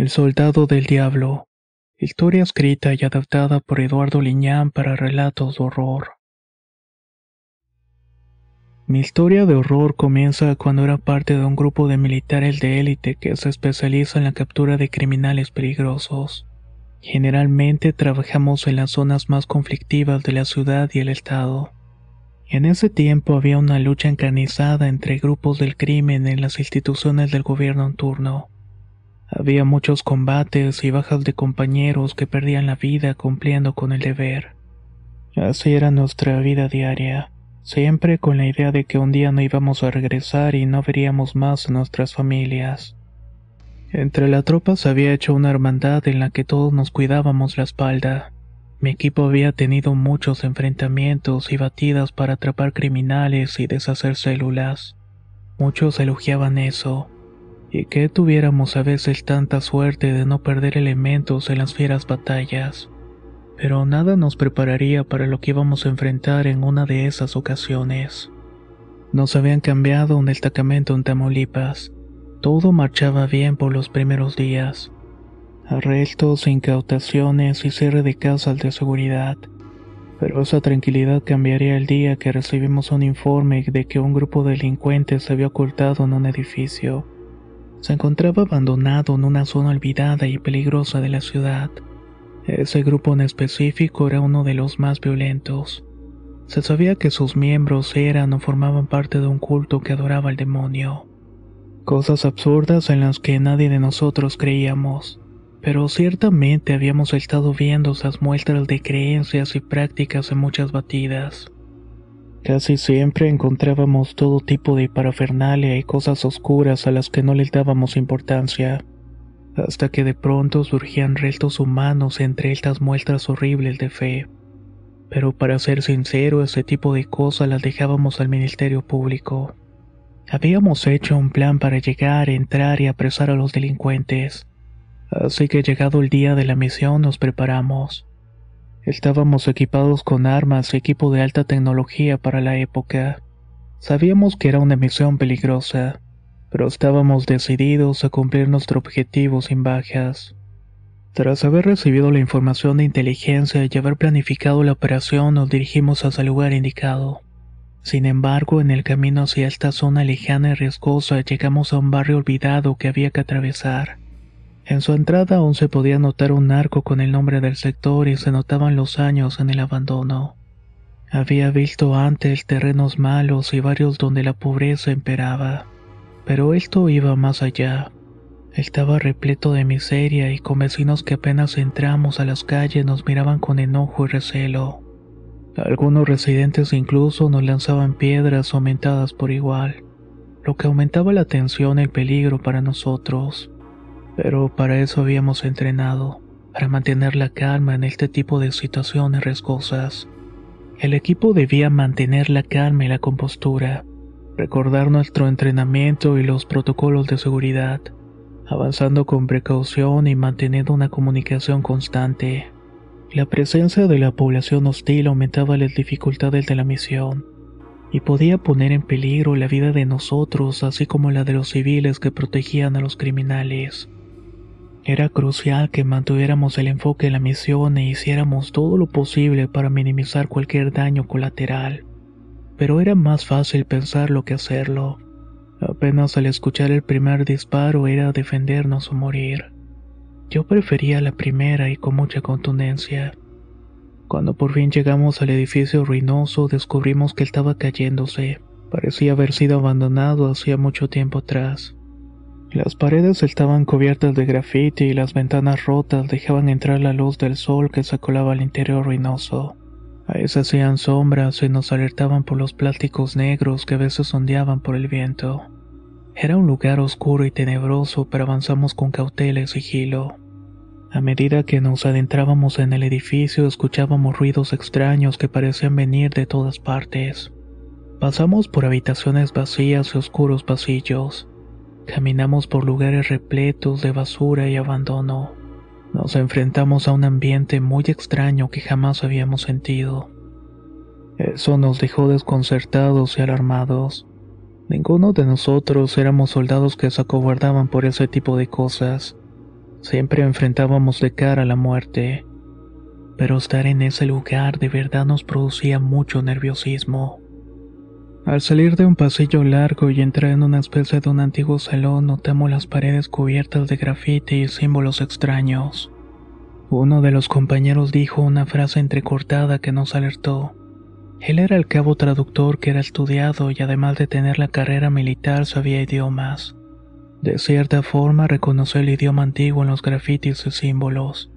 El Soldado del Diablo. Historia escrita y adaptada por Eduardo Liñán para relatos de horror. Mi historia de horror comienza cuando era parte de un grupo de militares de élite que se especializa en la captura de criminales peligrosos. Generalmente trabajamos en las zonas más conflictivas de la ciudad y el estado. En ese tiempo había una lucha encarnizada entre grupos del crimen en las instituciones del gobierno en turno. Había muchos combates y bajas de compañeros que perdían la vida cumpliendo con el deber. Así era nuestra vida diaria, siempre con la idea de que un día no íbamos a regresar y no veríamos más a nuestras familias. Entre la tropa se había hecho una hermandad en la que todos nos cuidábamos la espalda. Mi equipo había tenido muchos enfrentamientos y batidas para atrapar criminales y deshacer células. Muchos elogiaban eso y que tuviéramos a veces tanta suerte de no perder elementos en las fieras batallas. Pero nada nos prepararía para lo que íbamos a enfrentar en una de esas ocasiones. Nos habían cambiado un destacamento en Tamaulipas. Todo marchaba bien por los primeros días. Arrestos, incautaciones y cierre de casas de seguridad. Pero esa tranquilidad cambiaría el día que recibimos un informe de que un grupo de delincuentes se había ocultado en un edificio se encontraba abandonado en una zona olvidada y peligrosa de la ciudad. Ese grupo en específico era uno de los más violentos. Se sabía que sus miembros eran o formaban parte de un culto que adoraba al demonio. Cosas absurdas en las que nadie de nosotros creíamos, pero ciertamente habíamos estado viendo esas muestras de creencias y prácticas en muchas batidas. Casi siempre encontrábamos todo tipo de parafernalia y cosas oscuras a las que no les dábamos importancia, hasta que de pronto surgían restos humanos entre estas muestras horribles de fe. Pero para ser sincero, ese tipo de cosas las dejábamos al Ministerio Público. Habíamos hecho un plan para llegar, entrar y apresar a los delincuentes. Así que llegado el día de la misión nos preparamos. Estábamos equipados con armas y equipo de alta tecnología para la época. Sabíamos que era una misión peligrosa, pero estábamos decididos a cumplir nuestro objetivo sin bajas. Tras haber recibido la información de inteligencia y haber planificado la operación, nos dirigimos hacia el lugar indicado. Sin embargo, en el camino hacia esta zona lejana y riesgosa llegamos a un barrio olvidado que había que atravesar. En su entrada aún se podía notar un arco con el nombre del sector y se notaban los años en el abandono. Había visto antes terrenos malos y varios donde la pobreza imperaba, pero esto iba más allá. Estaba repleto de miseria y con vecinos que apenas entramos a las calles nos miraban con enojo y recelo. Algunos residentes incluso nos lanzaban piedras aumentadas por igual, lo que aumentaba la tensión y el peligro para nosotros pero para eso habíamos entrenado, para mantener la calma en este tipo de situaciones riesgosas. El equipo debía mantener la calma y la compostura, recordar nuestro entrenamiento y los protocolos de seguridad, avanzando con precaución y manteniendo una comunicación constante. La presencia de la población hostil aumentaba las dificultades de la misión y podía poner en peligro la vida de nosotros así como la de los civiles que protegían a los criminales. Era crucial que mantuviéramos el enfoque en la misión e hiciéramos todo lo posible para minimizar cualquier daño colateral. Pero era más fácil pensarlo que hacerlo. Apenas al escuchar el primer disparo era defendernos o morir. Yo prefería la primera y con mucha contundencia. Cuando por fin llegamos al edificio ruinoso descubrimos que estaba cayéndose. Parecía haber sido abandonado hacía mucho tiempo atrás. Las paredes estaban cubiertas de grafiti y las ventanas rotas dejaban entrar la luz del sol que se colaba al interior ruinoso. A veces hacían sombras y nos alertaban por los plásticos negros que a veces ondeaban por el viento. Era un lugar oscuro y tenebroso, pero avanzamos con cautela y sigilo. A medida que nos adentrábamos en el edificio, escuchábamos ruidos extraños que parecían venir de todas partes. Pasamos por habitaciones vacías y oscuros pasillos. Caminamos por lugares repletos de basura y abandono. Nos enfrentamos a un ambiente muy extraño que jamás habíamos sentido. Eso nos dejó desconcertados y alarmados. Ninguno de nosotros éramos soldados que se acobardaban por ese tipo de cosas. Siempre enfrentábamos de cara a la muerte. Pero estar en ese lugar de verdad nos producía mucho nerviosismo. Al salir de un pasillo largo y entrar en una especie de un antiguo salón, notamos las paredes cubiertas de grafiti y símbolos extraños. Uno de los compañeros dijo una frase entrecortada que nos alertó. Él era el cabo traductor que era estudiado y además de tener la carrera militar sabía idiomas. De cierta forma reconoció el idioma antiguo en los grafitis y símbolos,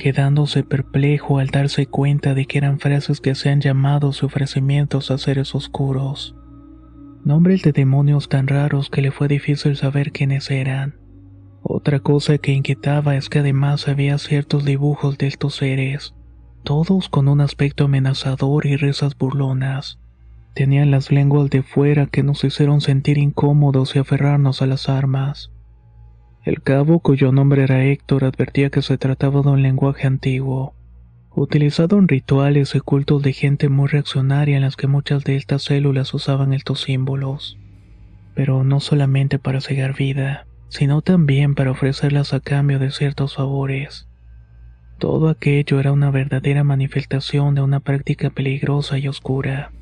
quedándose perplejo al darse cuenta de que eran frases que hacían llamados y ofrecimientos a seres oscuros. Nombres de demonios tan raros que le fue difícil saber quiénes eran. Otra cosa que inquietaba es que además había ciertos dibujos de estos seres, todos con un aspecto amenazador y risas burlonas. Tenían las lenguas de fuera que nos hicieron sentir incómodos y aferrarnos a las armas. El cabo, cuyo nombre era Héctor, advertía que se trataba de un lenguaje antiguo, utilizado en rituales y cultos de gente muy reaccionaria en las que muchas de estas células usaban estos símbolos. Pero no solamente para cegar vida, sino también para ofrecerlas a cambio de ciertos favores. Todo aquello era una verdadera manifestación de una práctica peligrosa y oscura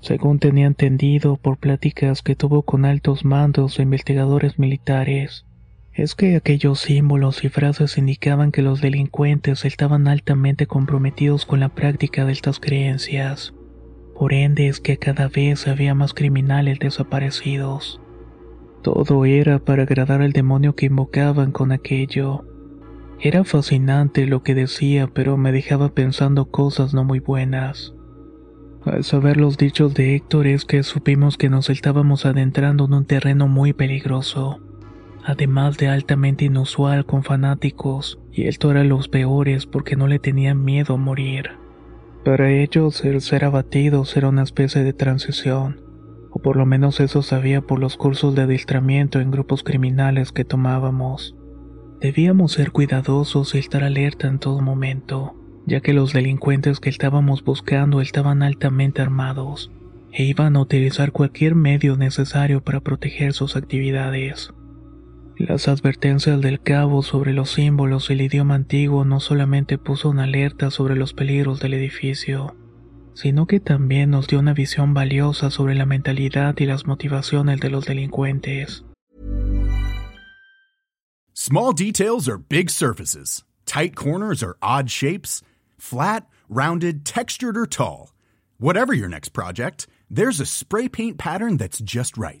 según tenía entendido por pláticas que tuvo con altos mandos e investigadores militares, es que aquellos símbolos y frases indicaban que los delincuentes estaban altamente comprometidos con la práctica de estas creencias. Por ende es que cada vez había más criminales desaparecidos. Todo era para agradar al demonio que invocaban con aquello. Era fascinante lo que decía, pero me dejaba pensando cosas no muy buenas. Al saber los dichos de Héctor es que supimos que nos estábamos adentrando en un terreno muy peligroso, además de altamente inusual con fanáticos, y esto era los peores porque no le tenían miedo a morir. Para ellos el ser abatidos era una especie de transición, o por lo menos eso sabía por los cursos de adiestramiento en grupos criminales que tomábamos. Debíamos ser cuidadosos y estar alerta en todo momento ya que los delincuentes que estábamos buscando estaban altamente armados e iban a utilizar cualquier medio necesario para proteger sus actividades. Las advertencias del cabo sobre los símbolos y el idioma antiguo no solamente puso una alerta sobre los peligros del edificio, sino que también nos dio una visión valiosa sobre la mentalidad y las motivaciones de los delincuentes. Small details are big surfaces. Tight corners are odd shapes. Flat, rounded, textured, or tall. Whatever your next project, there's a spray paint pattern that's just right.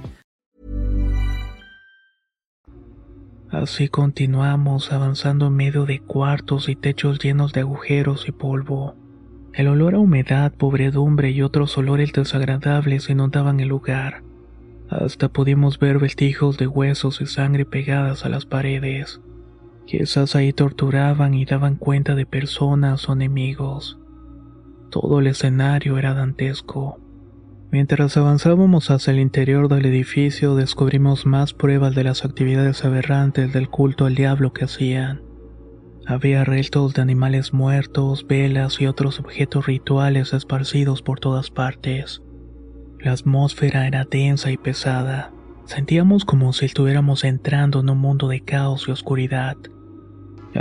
Así continuamos avanzando en medio de cuartos y techos llenos de agujeros y polvo. El olor a humedad, pobredumbre y otros olores desagradables inundaban el lugar. Hasta pudimos ver vestigios de huesos y sangre pegadas a las paredes. Quizás ahí torturaban y daban cuenta de personas o enemigos. Todo el escenario era dantesco. Mientras avanzábamos hacia el interior del edificio descubrimos más pruebas de las actividades aberrantes del culto al diablo que hacían. Había restos de animales muertos, velas y otros objetos rituales esparcidos por todas partes. La atmósfera era densa y pesada. Sentíamos como si estuviéramos entrando en un mundo de caos y oscuridad.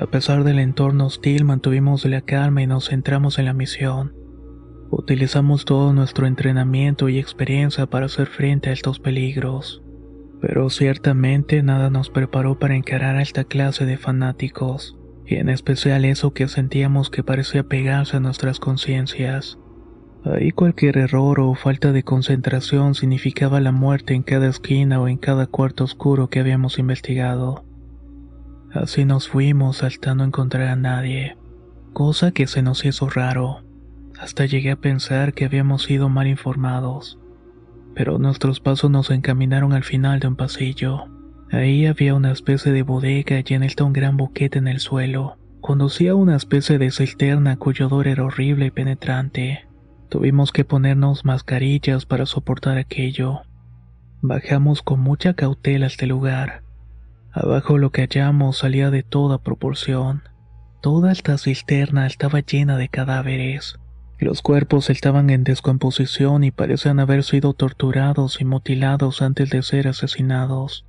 A pesar del entorno hostil, mantuvimos la calma y nos centramos en la misión. Utilizamos todo nuestro entrenamiento y experiencia para hacer frente a estos peligros. Pero ciertamente nada nos preparó para encarar a esta clase de fanáticos, y en especial eso que sentíamos que parecía pegarse a nuestras conciencias. Ahí cualquier error o falta de concentración significaba la muerte en cada esquina o en cada cuarto oscuro que habíamos investigado. Así nos fuimos saltando a encontrar a nadie, cosa que se nos hizo raro. Hasta llegué a pensar que habíamos sido mal informados. Pero nuestros pasos nos encaminaron al final de un pasillo. Ahí había una especie de bodega y en él un gran boquete en el suelo. Conducía una especie de cisterna cuyo odor era horrible y penetrante. Tuvimos que ponernos mascarillas para soportar aquello. Bajamos con mucha cautela a este lugar. Abajo lo que hallamos salía de toda proporción. Toda esta cisterna estaba llena de cadáveres. Los cuerpos estaban en descomposición y parecían haber sido torturados y mutilados antes de ser asesinados.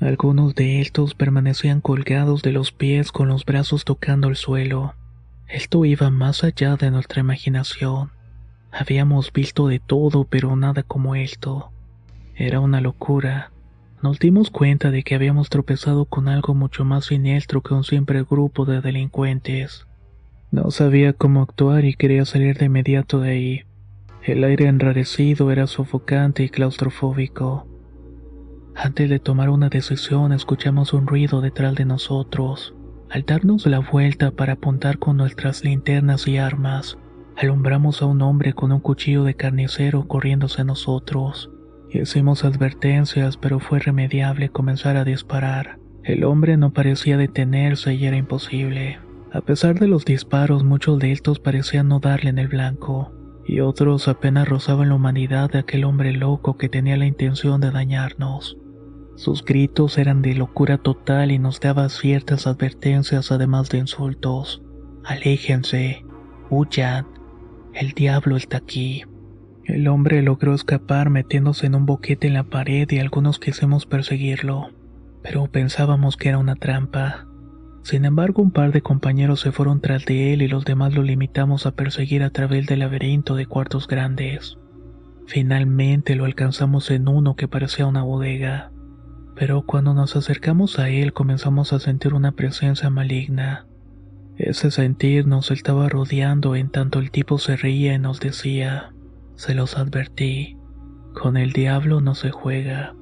Algunos de estos permanecían colgados de los pies con los brazos tocando el suelo. Esto iba más allá de nuestra imaginación. Habíamos visto de todo, pero nada como esto. Era una locura. Nos dimos cuenta de que habíamos tropezado con algo mucho más siniestro que un simple grupo de delincuentes. No sabía cómo actuar y quería salir de inmediato de ahí. El aire enrarecido era sofocante y claustrofóbico. Antes de tomar una decisión escuchamos un ruido detrás de nosotros. Al darnos la vuelta para apuntar con nuestras linternas y armas, Alumbramos a un hombre con un cuchillo de carnicero corriéndose a nosotros. Hicimos advertencias, pero fue irremediable comenzar a disparar. El hombre no parecía detenerse y era imposible. A pesar de los disparos, muchos de estos parecían no darle en el blanco, y otros apenas rozaban la humanidad de aquel hombre loco que tenía la intención de dañarnos. Sus gritos eran de locura total y nos daba ciertas advertencias además de insultos. Aléjense, huyan, el diablo está aquí. El hombre logró escapar metiéndose en un boquete en la pared y algunos quisimos perseguirlo, pero pensábamos que era una trampa. Sin embargo, un par de compañeros se fueron tras de él y los demás lo limitamos a perseguir a través del laberinto de cuartos grandes. Finalmente lo alcanzamos en uno que parecía una bodega, pero cuando nos acercamos a él comenzamos a sentir una presencia maligna. Ese sentir nos estaba rodeando en tanto el tipo se reía y nos decía, se los advertí, con el diablo no se juega,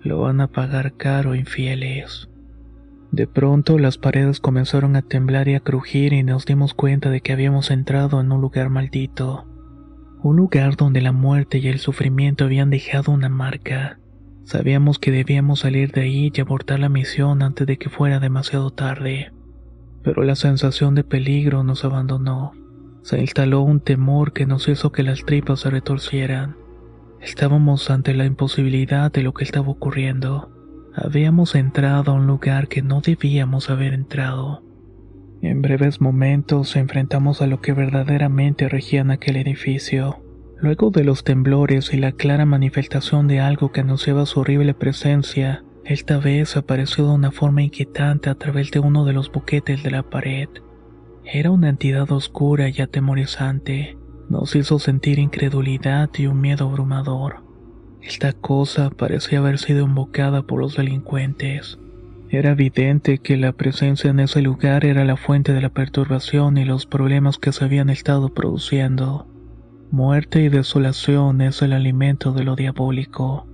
lo van a pagar caro infieles. De pronto las paredes comenzaron a temblar y a crujir y nos dimos cuenta de que habíamos entrado en un lugar maldito, un lugar donde la muerte y el sufrimiento habían dejado una marca. Sabíamos que debíamos salir de ahí y abortar la misión antes de que fuera demasiado tarde pero la sensación de peligro nos abandonó. Se instaló un temor que nos hizo que las tripas se retorcieran. Estábamos ante la imposibilidad de lo que estaba ocurriendo. Habíamos entrado a un lugar que no debíamos haber entrado. En breves momentos enfrentamos a lo que verdaderamente regía en aquel edificio. Luego de los temblores y la clara manifestación de algo que anunciaba su horrible presencia, esta vez apareció de una forma inquietante a través de uno de los boquetes de la pared. Era una entidad oscura y atemorizante. Nos hizo sentir incredulidad y un miedo abrumador. Esta cosa parecía haber sido invocada por los delincuentes. Era evidente que la presencia en ese lugar era la fuente de la perturbación y los problemas que se habían estado produciendo. Muerte y desolación es el alimento de lo diabólico.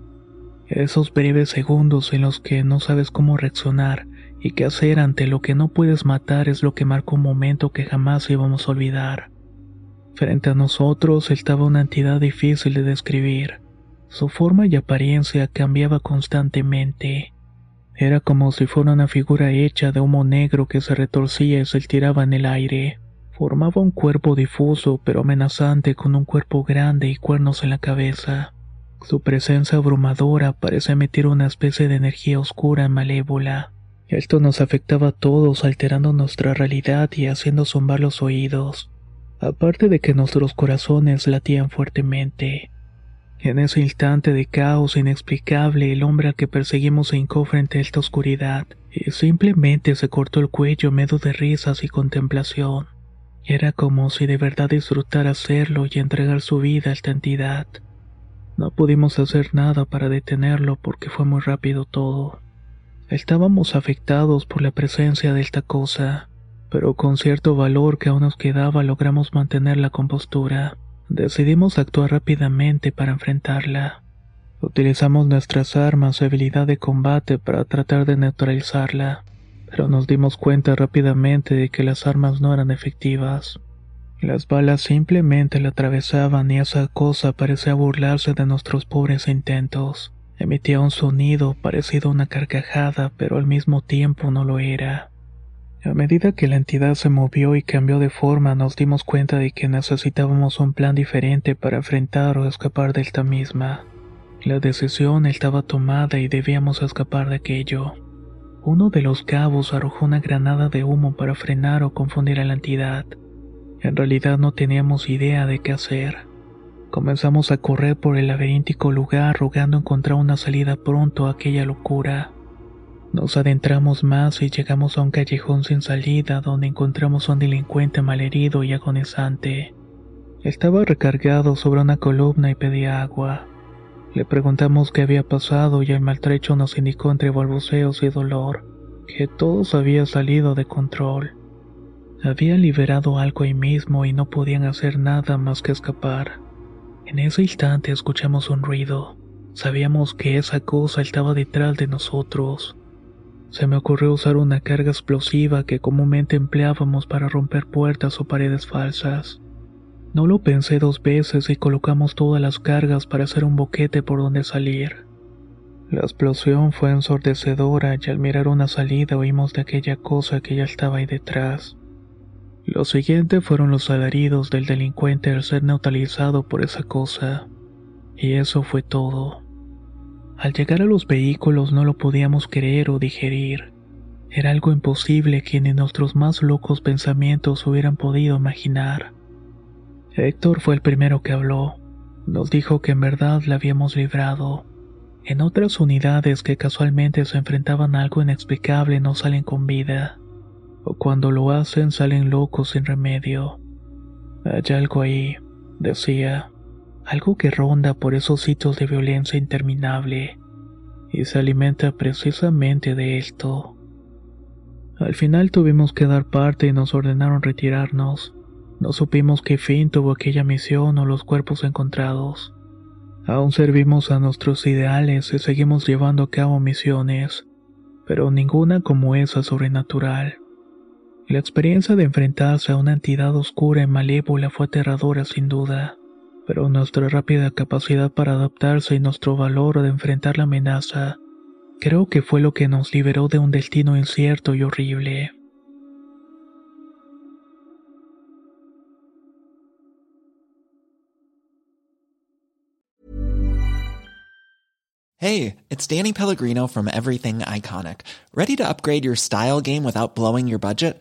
Esos breves segundos en los que no sabes cómo reaccionar y qué hacer ante lo que no puedes matar es lo que marca un momento que jamás íbamos a olvidar. Frente a nosotros estaba una entidad difícil de describir. Su forma y apariencia cambiaba constantemente. Era como si fuera una figura hecha de humo negro que se retorcía y se estiraba en el aire. Formaba un cuerpo difuso pero amenazante con un cuerpo grande y cuernos en la cabeza. Su presencia abrumadora parece emitir una especie de energía oscura y malévola. Esto nos afectaba a todos, alterando nuestra realidad y haciendo zumbar los oídos, aparte de que nuestros corazones latían fuertemente. En ese instante de caos inexplicable, el hombre que perseguimos se hincó frente a esta oscuridad y simplemente se cortó el cuello medio de risas y contemplación. Era como si de verdad disfrutara hacerlo y entregar su vida a esta entidad. No pudimos hacer nada para detenerlo porque fue muy rápido todo. Estábamos afectados por la presencia de esta cosa, pero con cierto valor que aún nos quedaba logramos mantener la compostura. Decidimos actuar rápidamente para enfrentarla. Utilizamos nuestras armas y habilidad de combate para tratar de neutralizarla, pero nos dimos cuenta rápidamente de que las armas no eran efectivas. Las balas simplemente la atravesaban y esa cosa parecía burlarse de nuestros pobres intentos. Emitía un sonido parecido a una carcajada, pero al mismo tiempo no lo era. A medida que la entidad se movió y cambió de forma, nos dimos cuenta de que necesitábamos un plan diferente para enfrentar o escapar de esta misma. La decisión estaba tomada y debíamos escapar de aquello. Uno de los cabos arrojó una granada de humo para frenar o confundir a la entidad. En realidad no teníamos idea de qué hacer. Comenzamos a correr por el laberíntico lugar rogando encontrar una salida pronto a aquella locura. Nos adentramos más y llegamos a un callejón sin salida donde encontramos a un delincuente malherido y agonizante. Estaba recargado sobre una columna y pedía agua. Le preguntamos qué había pasado y el maltrecho nos indicó entre balbuceos y dolor que todo había salido de control. Había liberado algo ahí mismo y no podían hacer nada más que escapar. En ese instante escuchamos un ruido. Sabíamos que esa cosa estaba detrás de nosotros. Se me ocurrió usar una carga explosiva que comúnmente empleábamos para romper puertas o paredes falsas. No lo pensé dos veces y colocamos todas las cargas para hacer un boquete por donde salir. La explosión fue ensordecedora y al mirar una salida oímos de aquella cosa que ya estaba ahí detrás. Lo siguiente fueron los alaridos del delincuente al ser neutralizado por esa cosa. Y eso fue todo. Al llegar a los vehículos no lo podíamos creer o digerir. Era algo imposible que ni nuestros más locos pensamientos hubieran podido imaginar. Héctor fue el primero que habló. Nos dijo que en verdad la habíamos librado. En otras unidades que casualmente se enfrentaban a algo inexplicable no salen con vida. O cuando lo hacen salen locos sin remedio. Hay algo ahí, decía algo que ronda por esos sitios de violencia interminable, y se alimenta precisamente de esto. Al final tuvimos que dar parte y nos ordenaron retirarnos. No supimos qué fin tuvo aquella misión o los cuerpos encontrados. Aún servimos a nuestros ideales y seguimos llevando a cabo misiones, pero ninguna como esa sobrenatural. La experiencia de enfrentarse a una entidad oscura y malévola fue aterradora sin duda pero nuestra rápida capacidad para adaptarse y nuestro valor de enfrentar la amenaza creo que fue lo que nos liberó de un destino incierto y horrible. Hey, it's Danny Pellegrino from Everything Iconic. Ready to upgrade your style game without blowing your budget?